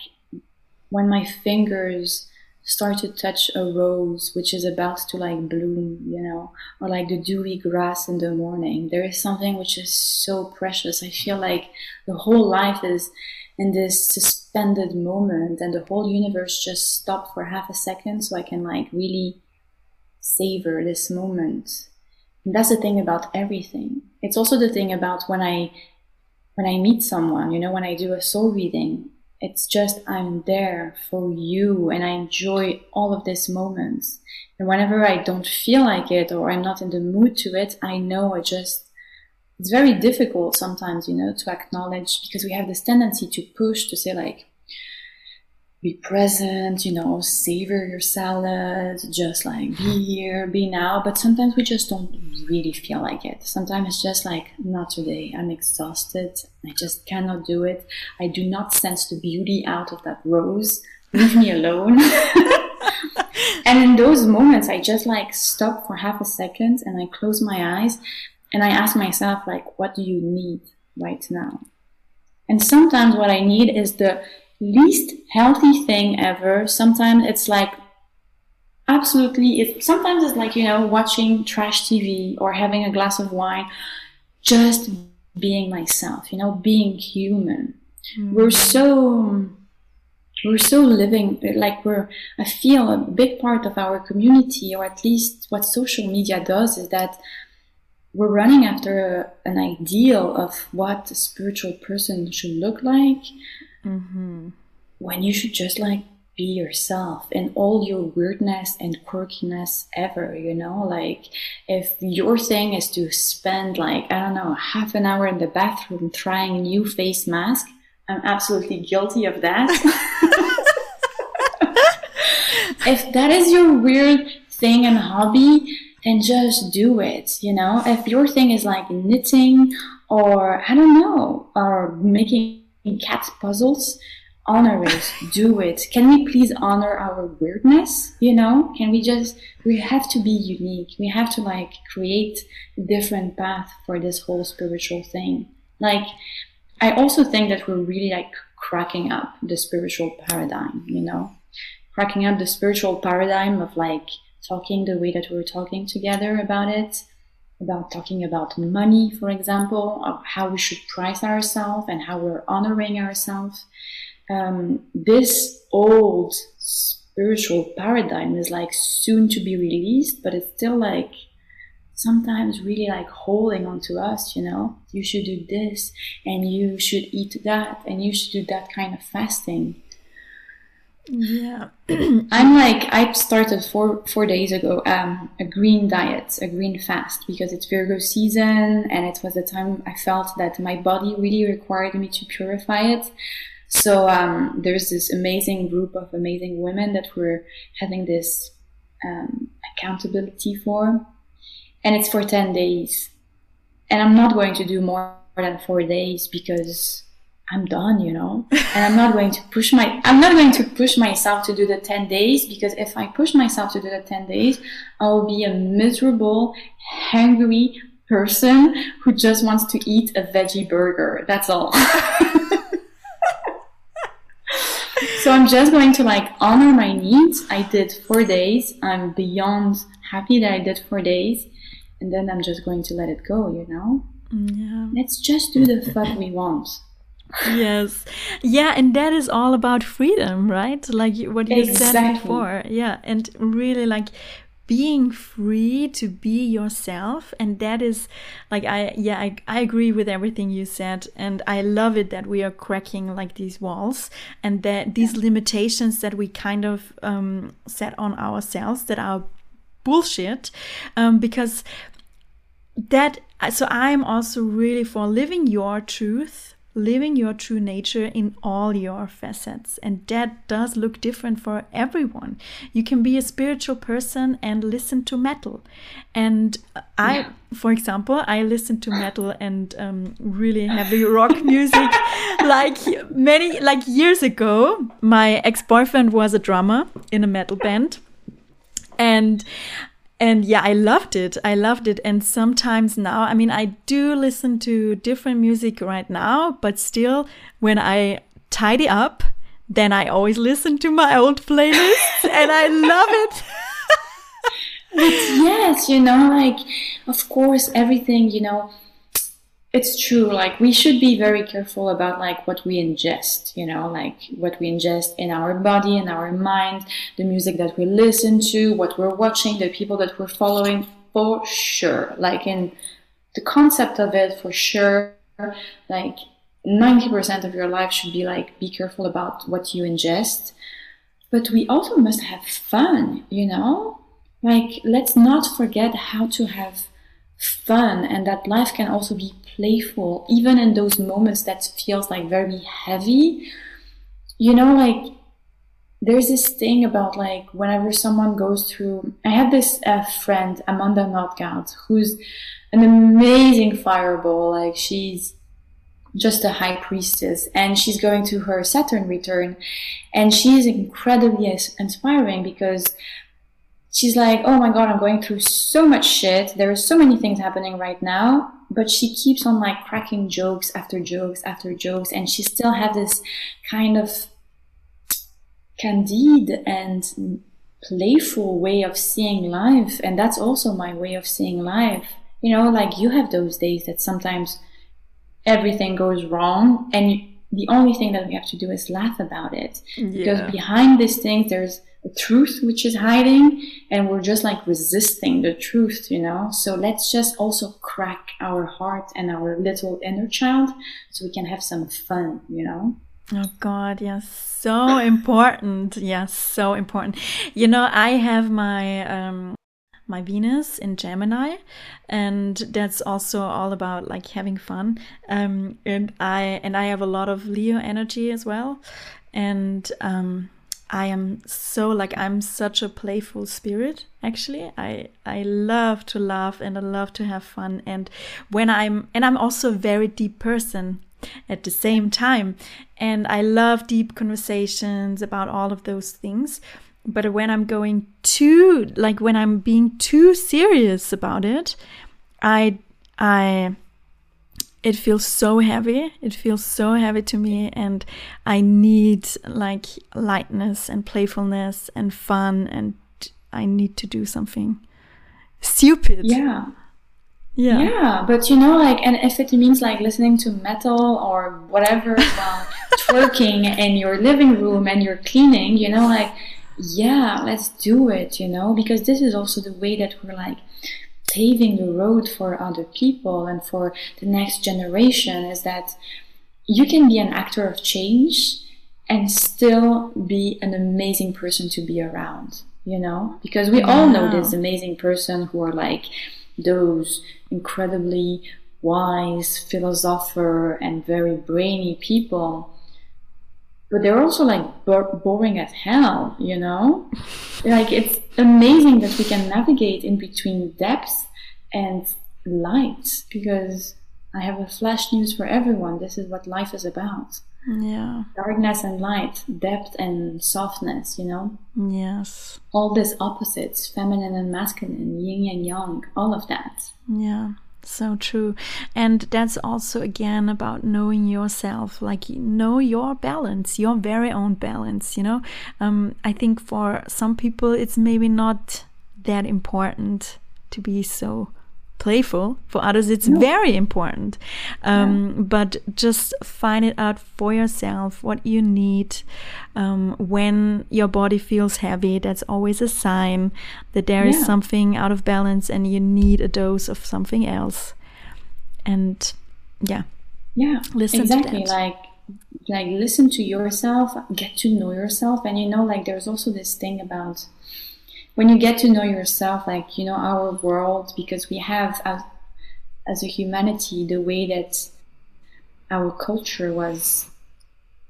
when my fingers start to touch a rose which is about to like bloom, you know, or like the dewy grass in the morning, there is something which is so precious. I feel like the whole life is in this suspended moment and the whole universe just stopped for half a second so I can like really savor this moment. And that's the thing about everything. It's also the thing about when I when I meet someone, you know, when I do a soul reading, it's just I'm there for you and I enjoy all of these moments. And whenever I don't feel like it or I'm not in the mood to it, I know I just it's very difficult sometimes, you know, to acknowledge because we have this tendency to push to say like, be present, you know, savor your salad, just like be here, be now. But sometimes we just don't really feel like it. Sometimes it's just like, not today. I'm exhausted. I just cannot do it. I do not sense the beauty out of that rose. Leave me alone. and in those moments, I just like stop for half a second and I close my eyes and I ask myself, like, what do you need right now? And sometimes what I need is the least healthy thing ever. Sometimes it's like absolutely it sometimes it's like you know watching trash tv or having a glass of wine just being myself you know being human mm. we're so we're so living like we're i feel a big part of our community or at least what social media does is that we're running after a, an ideal of what a spiritual person should look like mm-hmm. when you should just like be yourself in all your weirdness and quirkiness ever you know? Like if your thing is to spend like i don't know half an hour in the bathroom trying a new face mask i'm absolutely guilty of that. If that is your weird thing and hobby then just do it you know? If your thing is like knitting or i don't know or making cat puzzles honor it, do it. Can we please honor our weirdness? You know, can we just, we have to be unique. We have to like create a different path for this whole spiritual thing. Like, I also think that we're really like cracking up the spiritual paradigm, you know, cracking up the spiritual paradigm of like talking the way that we're talking together about it, about talking about money, for example, of how we should price ourselves and how we're honoring ourselves um, this old spiritual paradigm is like soon to be released, but it's still like sometimes really like holding on to us, you know, you should do this and you should eat that and you should do that kind of fasting. Yeah. I'm like, I started four, four days ago, um, a green diet, a green fast because it's Virgo season and it was the time I felt that my body really required me to purify it. So um, there's this amazing group of amazing women that we're having this um, accountability for, and it's for ten days. And I'm not going to do more than four days because I'm done, you know. And I'm not going to push my I'm not going to push myself to do the 10 days because if I push myself to do the 10 days, I'll be a miserable, hungry person who just wants to eat a veggie burger. That's all. so I'm just going to like honor my needs. I did four days. I'm beyond happy that I did four days. And then I'm just going to let it go, you know? Mm, yeah. Let's just do the fuck we want. Yes. Yeah, and that is all about freedom, right? Like what you exactly. said before. Yeah, and really like being free to be yourself and that is like i yeah I, I agree with everything you said and i love it that we are cracking like these walls and that these limitations that we kind of um, set on ourselves that are bullshit um, because that so i'm also really for living your truth living your true nature in all your facets. And that does look different for everyone. You can be a spiritual person and listen to metal. And I, yeah. for example, I listen to metal and um, really heavy rock music. like many, like years ago, my ex boyfriend was a drummer in a metal band. And and yeah i loved it. I loved it. And sometimes now i mean i do listen to different music right now but still when i tidy up then i always listen to my old playlists and i love it. But yes you know like of course everything you know it's true like we should be very careful about like what we ingest you know like what we ingest in our body in our mind the music that we listen to what we're watching the people that we're following for sure. Like in the concept of it for sure like 90% of your life should be like be careful about what you ingest. But we also must have fun you know? Like let's not forget how to have fun and that life can also be playful even in those moments that feels like very heavy you know like there's this thing about like whenever someone goes through i have this uh, friend amanda nordgaard who's an amazing fireball like she's just a high priestess and she's going to her saturn return and she's incredibly inspiring because she's like, oh my god, I'm going through so much shit. There are so many things happening right now. But she keeps on like cracking jokes after jokes after jokes. And she still has this kind of candid and playful way of seeing life. And that's also my way of seeing life. You know, like you have those days that sometimes everything goes wrong and the only thing that we have to do is laugh about it. Yeah. Because behind these things, there's a truth which is hiding and we're just like resisting the truth, you know? So let's just also crack our heart and our little inner child so we can have some fun, you know? Oh God, yes, so important. Yes, so important. You know, I have my um my Venus in Gemini, and that's also all about like having fun. Um, and I and I have a lot of Leo energy as well, and um, I am so like I'm such a playful spirit. Actually, I I love to laugh and I love to have fun. And when I'm and I'm also a very deep person at the same time, and I love deep conversations about all of those things. But when I'm going too like when I'm being too serious about it, I I it feels so heavy. It feels so heavy to me, and I need like lightness and playfulness and fun, and I need to do something stupid. Yeah. Yeah. Yeah, but you know, like, and if it means like listening to metal or whatever while twerking in your living room and you're cleaning, you know, like, yeah, let's do it, you know, because this is also the way that we're like paving the road for other people and for the next generation is that you can be an actor of change and still be an amazing person to be around, you know? Because we all know this amazing person who are like those incredibly wise philosopher and very brainy people but they're also like boring as hell, you know? like it's amazing that we can navigate in between depth and light because I have a flash news for everyone. This is what life is about. Yeah. Darkness and light, depth and softness, you know? Yes. All these opposites, feminine and masculine, yin and yang, all of that. Yeah so true. And that's also again about knowing yourself like know your balance your very own balance you know? Um, i think for some people it's maybe not that important to be so playful. For others it's no. very important. Um, yeah. but just find it out for yourself what you need. Um, when your body feels heavy that's always a sign that there yeah. is something out of balance and you need a dose of something else. And yeah. Yeah listen exactly. like like listen to yourself get to know yourself. And you know like there's also this thing about when you get to know yourself, like, you know, our world, because we have as, as a humanity, the way that our culture was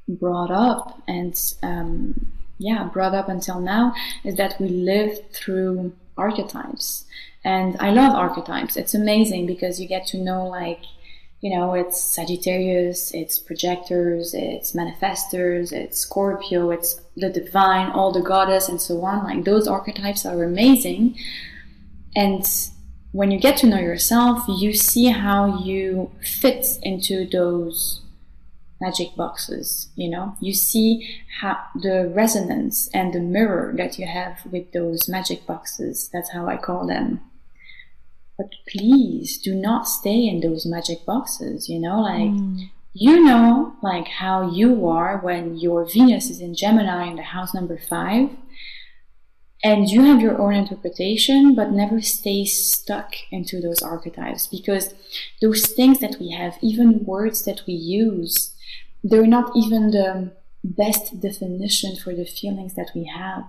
brought up and, um, yeah, brought up until now is that we live through archetypes. And I love archetypes. It's amazing because you get to know like you know, it's Sagittarius, it's projectors, it's manifestors, it's Scorpio, it's the divine, all the goddess, and so on. Like those archetypes are amazing. And when you get to know yourself, you see how you fit into those magic boxes, you know? You see how the resonance and the mirror that you have with those magic boxes. That's how I call them. But please do not stay in those magic boxes, you know, like mm. you know like how you are when your Venus is in Gemini in the house number five and you have your own interpretation, but never stay stuck into those archetypes because those things that we have, even words that we use, they're not even the best definition for the feelings that we have.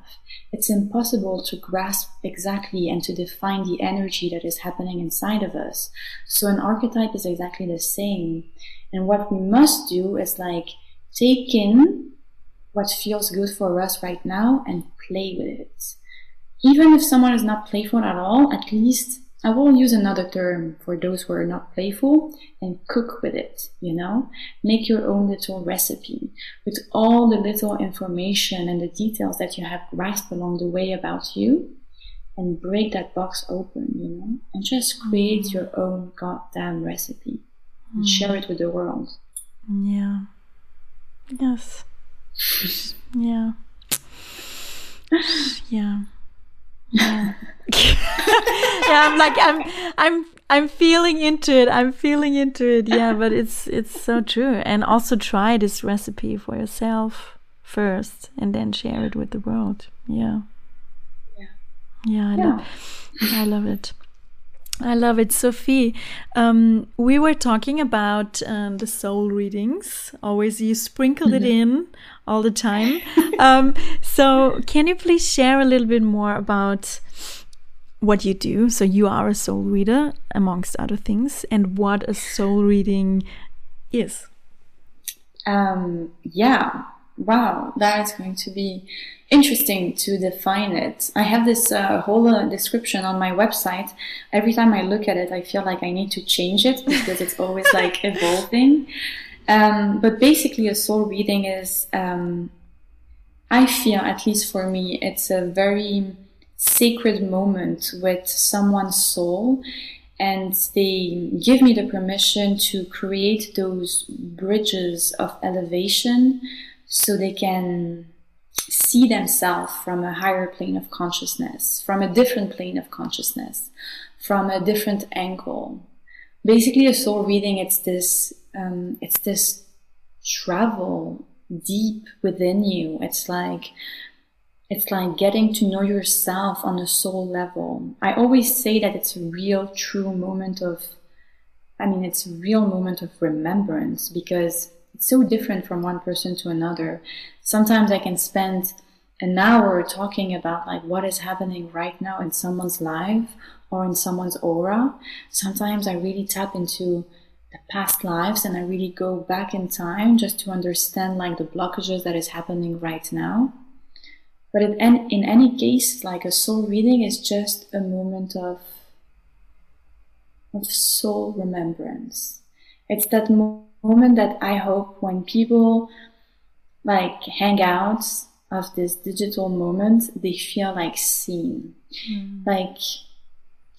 It's impossible to grasp exactly and to define the energy that is happening inside of us. So an archetype is exactly the same. And what we must do is like take in what feels good for us right now and play with it. Even if someone is not playful at all, at least I will use another term for those who are not playful and cook with it, you know? Make your own little recipe with all the little information and the details that you have grasped along the way about you and break that box open, you know? And just create mm. your own goddamn recipe and mm. share it with the world. Yeah. Yes. yeah. Yeah. Yeah. yeah, I'm like I'm I'm I'm feeling into it. I'm feeling into it. Yeah, but it's it's so true. And also try this recipe for yourself first and then share it with the world. Yeah. Yeah. Yeah, I yeah. love I love it. I love it, Sophie. Um, we were talking about um, the soul readings. Always, you sprinkled it mm-hmm. in all the time. um, so, can you please share a little bit more about what you do? So, you are a soul reader, amongst other things, and what a soul reading is. Um, yeah, wow, that is going to be interesting to define it. I have this uh, whole uh, description on my website. Every time I look at it, I feel like I need to change it because it's always like evolving. Um, but basically, a soul reading is, um, I feel, at least for me, it's a very sacred moment with someone's soul. And they give me the permission to create those bridges of elevation so they can see themselves from a higher plane of consciousness, from a different plane of consciousness, from a different angle. Basically, a soul reading, it's this, um, it's this travel deep within you. It's like, it's like getting to know yourself on a soul level. I always say that it's a real, true moment of, I mean, it's a real moment of remembrance because it's so different from one person to another. Sometimes I can spend an hour talking about like what is happening right now in someone's life or in someone's aura. Sometimes I really tap into the past lives and I really go back in time just to understand like the blockages that is happening right now. But in, in any case, like a soul reading is just a moment of of soul remembrance. It's that moment moment that I hope when people like hang out of this digital moment, they feel like seen. Mm. Like,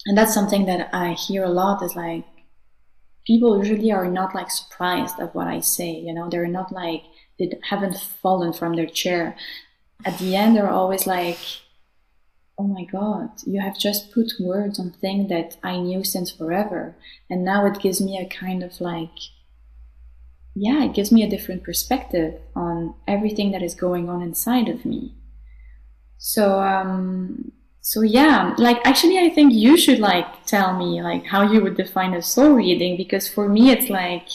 and that's something that I hear a lot is like, people usually are not like surprised at what I say, you know, they're not like, they haven't fallen from their chair. At the end, they're always like, oh my god, you have just put words on things that I knew since forever. And now it gives me a kind of like, yeah, it gives me a different perspective on everything that is going on inside of me. So, um, so yeah, like actually, I think you should like tell me like how you would define a soul reading because for me, it's like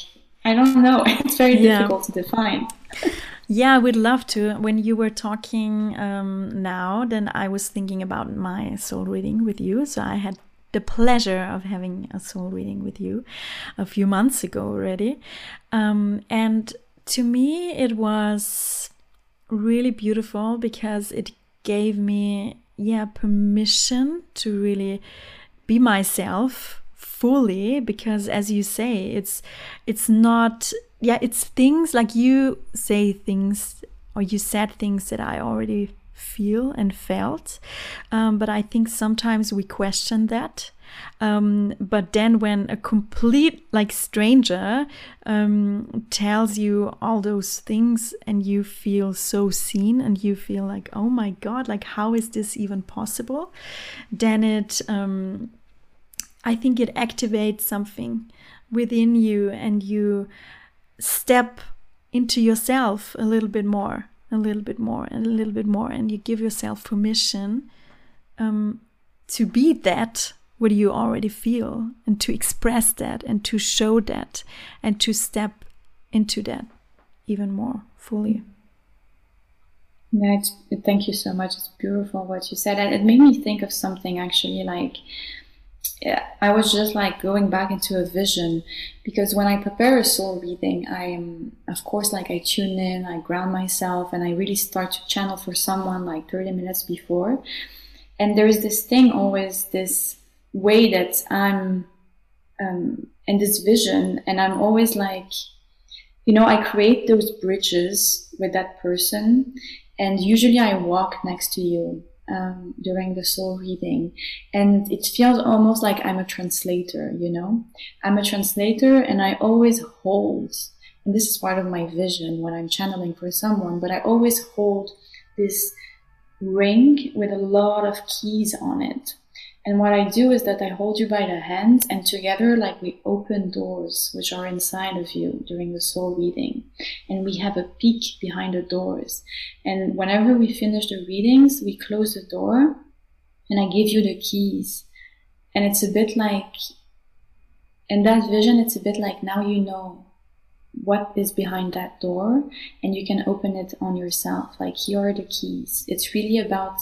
I don't know, it's very yeah. difficult to define. Yeah, I would love to. When you were talking um, now, then I was thinking about my soul reading with you. So I had the pleasure of having a soul reading with you a few months ago already. Um, and to me, it was really beautiful because it gave me, yeah, permission to really be myself fully because as you say it's it's not yeah it's things like you say things or you said things that i already feel and felt. Um, but I think sometimes we question that. Um, but then when a complete like stranger um, tells you all those things and you feel so seen and you feel like oh my god like how is this even possible then it um, i think it activates something within you and you step into yourself a little bit more a little bit more and a little bit more, and you give yourself permission um, to be that what you already feel and to express that and to show that and to step into that even more fully. Yeah, thank you so much. It's beautiful what you said. And it made me think of something actually like I was just like going back into a vision because when I prepare a soul reading, I am, of course, like I tune in, I ground myself, and I really start to channel for someone like 30 minutes before. And there's this thing always, this way that I'm um, in this vision, and I'm always like, you know, I create those bridges with that person, and usually I walk next to you um, during the soul reading. And it feels almost like I'm a translator, you know? I'm a translator and I always hold, and this is part of my vision when I'm channeling for someone, but I always hold this ring with a lot of keys on it. And what I do is that I hold you by the hand and together, like we open doors which are inside of you during the soul reading. And we have a peek behind the doors. And whenever we finish the readings, we close the door and I give you the keys. And it's a bit like, in that vision, it's a bit like now you know what is behind that door and you can open it on yourself. Like here are the keys. It's really about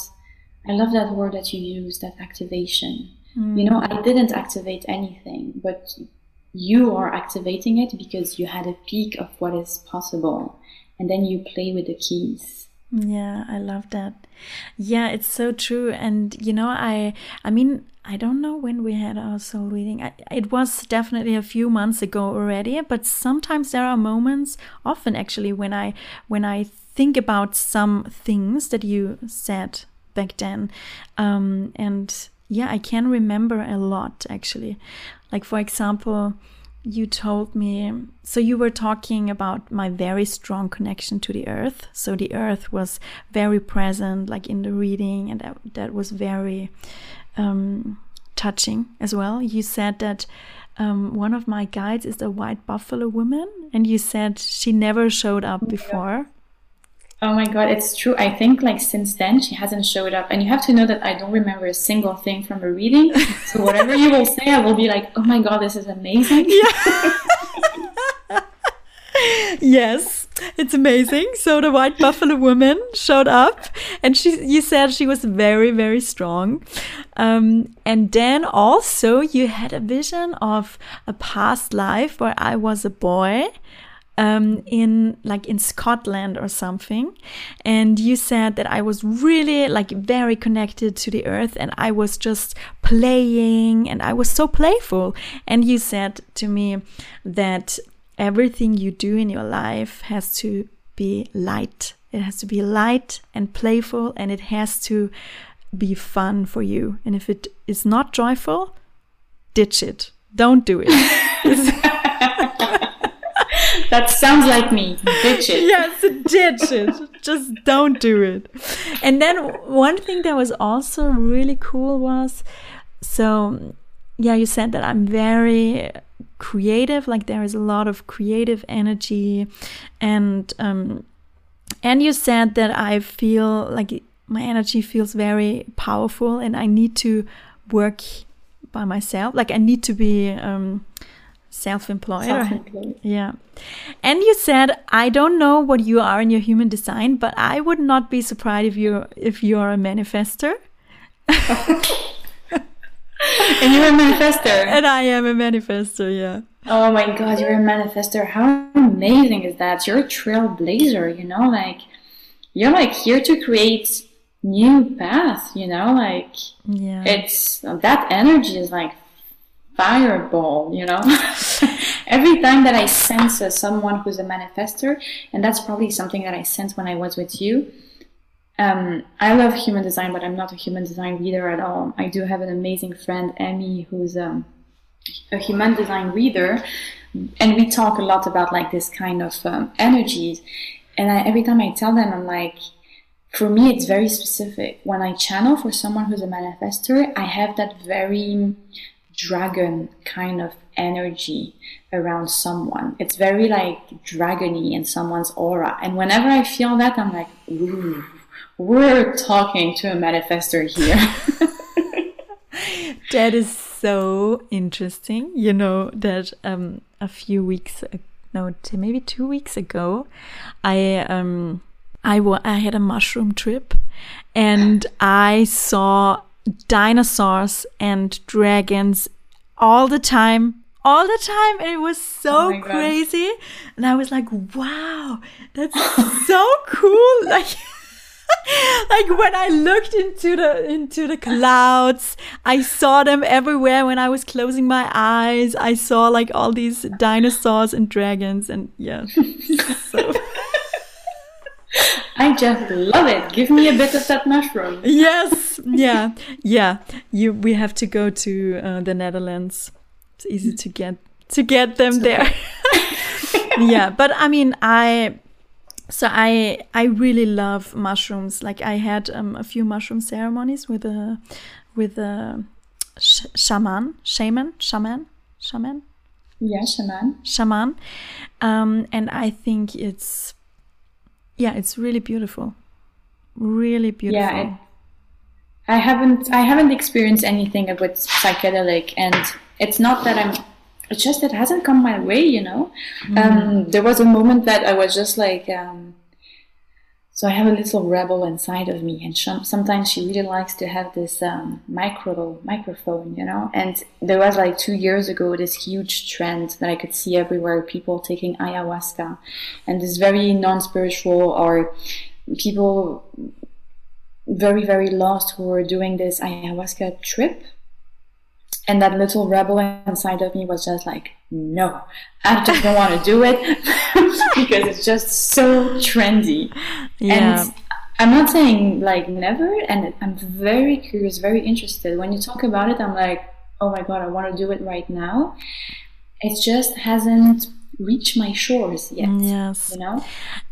I love that word that you use, that activation. Mm. You know, I didn't activate anything, but you are activating it because you had a peek of what is possible. And then you play with the keys. Yeah, I love that. Yeah, it's so true. And you know, I I mean, I don't know when we had our soul reading. I, it was definitely a few months ago already, but sometimes there are moments, often actually, when I when I think about some things that you said back then. Um, and yeah, I can remember a lot actually. Like, for example, you told me, so you were talking about my very strong connection to the earth. So the earth was very present, like in the reading, and that, that was very um, touching as well. You said that um, one of my guides is a white buffalo woman, and you said she never showed up before. Oh my god, it's true. I think like since then she hasn't showed up. And you have to know that I don't remember a single thing from a reading. So whatever you will say, I will be like, oh my god, this is amazing. Yeah. yes, it's amazing. So the white buffalo woman showed up, and she, you said she was very, very strong. Um, and then also you had a vision of a past life where I was a boy um, in like in Scotland or something, and you said that I was really like very connected to the earth, and I was just playing, and I was so playful. And you said to me that everything you do in your life has to be light. It has to be light and playful, and it has to be fun for you. And if it is not joyful, ditch it. Don't do it. that sounds like me. Ditch it. Yes, ditch it. Just don't do it. And then one thing that was also really cool was so yeah, you said that I'm very creative, like there is a lot of creative energy and um and you said that I feel like my energy feels very powerful and I need to work by myself. Like I need to be um self-employed, self-employed. yeah. And you said i don't know what you are in your human design but i would not be surprised if you're if you're a manifestor. And you're a manifestor. And i am a manifestor yeah. Oh my god you're a manifestor. How amazing is that? You're a trailblazer you know like you're like here to create new paths you know like yeah. it's that energy is like fireball, you know? Every time that I sense uh, someone who's a manifestor, and that's probably something that I sense when I was with you. Um, I love human design, but I'm not a human design reader at all. I do have an amazing friend, Emmy, who's um, a human design reader, and we talk a lot about like this kind of um, energies. And I, every time I tell them, I'm like, for me, it's very specific. When I channel for someone who's a manifestor, I have that very dragon kind of energy around someone. It's very like dragony in someone's aura. And whenever I feel that, I'm like, ooh, we're talking to a manifestor here. that is so interesting. You know, that um, a few weeks, ago, no, maybe two weeks ago, I, um, I, I had a mushroom trip and I saw dinosaurs and dragons all the time. All the time. And it was so oh crazy. And i was like wow that's so cool. Like like when i looked into the into the clouds i saw them everywhere. When i was closing my eyes i saw like all these dinosaurs and dragons. And yeah. So I just love it. Give me a bit of that mushroom. Yes, yeah, yeah. You, we have to go to uh, the Netherlands. It's easy to get to get them there. yeah, but I mean, I so I I really love mushrooms. Like I had um, a few mushroom ceremonies with a with a sh- shaman, shaman, shaman, shaman. Yeah, shaman. Shaman, um, and I think it's yeah, it's really beautiful, really beautiful. Yeah, it, I haven't I haven't experienced anything with psychedelic, and it's not that I'm. It's just it hasn't come my way, you know. Mm. Um, there was a moment that I was just like. Um, so I have a little rebel inside of me, and sometimes she really likes to have this um, micro microphone, you know. And there was like two years ago this huge trend that I could see everywhere: people taking ayahuasca, and this very non-spiritual or people very very lost who were doing this ayahuasca trip and that little rebel inside of me was just like, no, I just don't want to do it because it's just so trendy. Yeah. And I'm not saying like never, and I'm very curious, very interested. When you talk about it, I'm like, oh my god, I want to do it right now. It just hasn't reached my shores yet. Mm, yes. You know?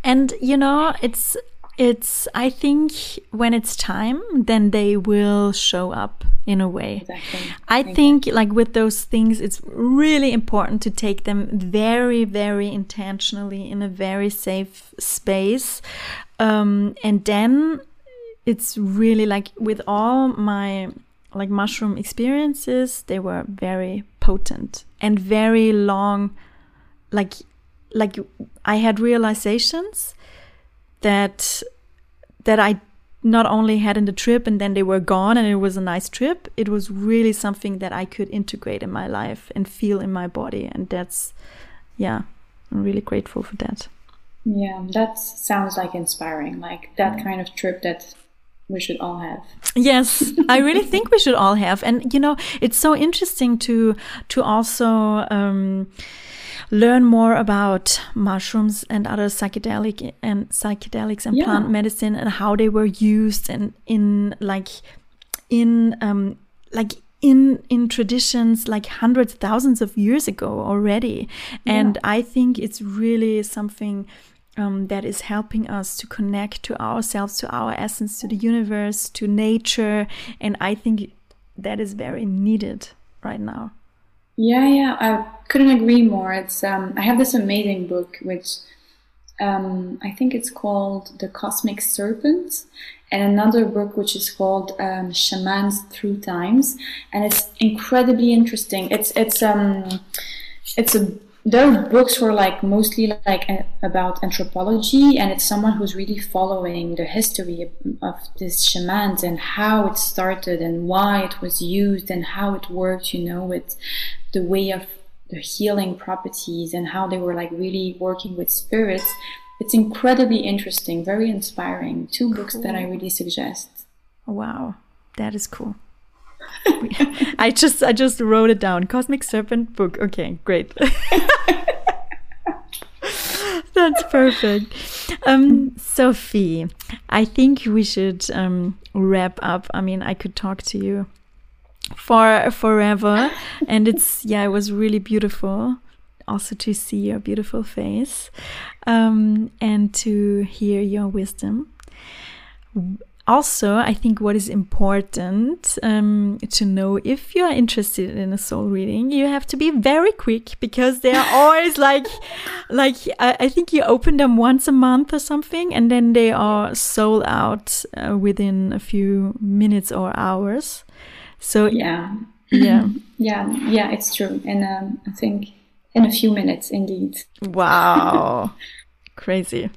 And you know, it's it's i think when it's time then they will show up in a way exactly. i exactly. think like with those things it's really important to take them very very intentionally in a very safe space um, and then it's really like with all my like mushroom experiences they were very potent and very long like like i had realizations that that I not only had in the trip and then they were gone and it was a nice trip it was really something that i could integrate in my life and feel in my body. And that's yeah i'm really grateful for that. Yeah that sounds like inspiring like that kind of trip that we should all have. Yes i really think we should all have. And you know it's so interesting to to also um learn more about mushrooms and other psychedelic and psychedelics and yeah. plant medicine and how they were used and in like in um like in in traditions like hundreds thousands of years ago already yeah. and i think it's really something um, that is helping us to connect to ourselves to our essence to the universe to nature and i think that is very needed right now yeah, yeah, I couldn't agree more. It's um, I have this amazing book which um, I think it's called The Cosmic Serpent, and another book which is called um, Shamans Through Times, and it's incredibly interesting. It's it's um it's a their books were like mostly like about anthropology and it's someone who's really following the history of this shamans and how it started and why it was used and how it worked you know with the way of the healing properties and how they were like really working with spirits it's incredibly interesting very inspiring two cool. books that i really suggest wow that is cool I just I just wrote it down. Cosmic Serpent book. Okay, great. That's perfect. Um, Sophie, I think we should um, wrap up. I mean, I could talk to you for forever, and it's yeah, it was really beautiful. Also to see your beautiful face, um, and to hear your wisdom also, I think what is important um, to know if you are interested in a soul reading, you have to be very quick because they are always like, like I, I, think you open them once a month or something, and then they are sold out uh, within a few minutes or hours. So yeah, yeah, yeah, yeah, it's true, and um, I think in a few minutes, indeed. Wow, crazy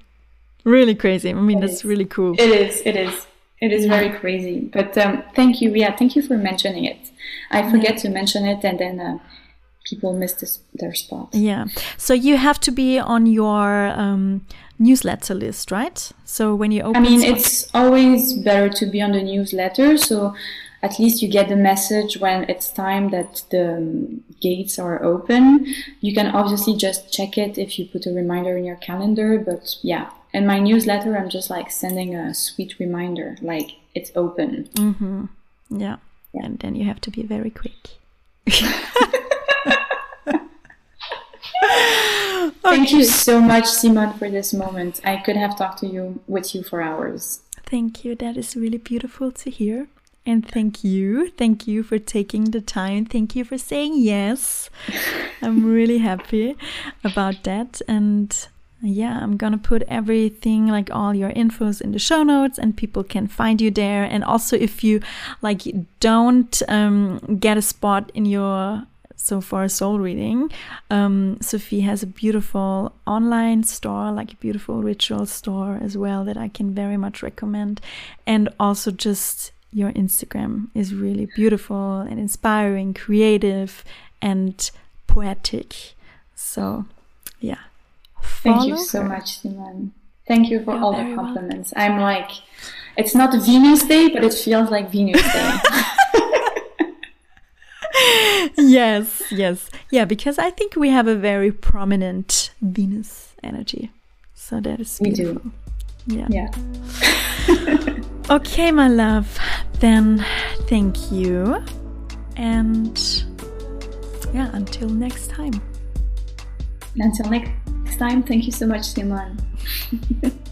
really crazy. I mean, it that's is. really cool. It is. It is. It is very crazy. But um, thank you. Yeah, thank you for mentioning it. I forget to mention it and then uh, people miss this, their spot. Yeah. So you have to be on your um, newsletter list, right? So when you open. I mean, it's always better to be on the newsletter. So at least you get the message when it's time that the gates are open. You can obviously just check it if you put a reminder in your calendar. But yeah, in my newsletter, I'm just like sending a sweet reminder, like it's open. Mm-hmm. Yeah. yeah. And then you have to be very quick. Thank you so much, Simone, for this moment. I could have talked to you with you for hours. Thank you. That is really beautiful to hear. And thank you. Thank you for taking the time. Thank you for saying yes. I'm really happy about that. And yeah, I'm gonna put everything like all your infos in the show notes and people can find you there. And also, if you like don't um, get a spot in your so for a soul reading, um, Sophie has a beautiful online store, like a beautiful ritual store as well, that I can very much recommend. And also, just your Instagram is really beautiful and inspiring, creative, and poetic. So, yeah. Thank you so her. much, Simone. Thank you for You're all the compliments. Welcome. I'm like, it's not Venus Day, but it feels like Venus Day. yes, yes. Yeah, because I think we have a very prominent Venus energy. So that is beautiful. We do. Yeah. Yeah. okay, my love. Then thank you. And yeah, until next time. Until next time, thank you so much, Simone.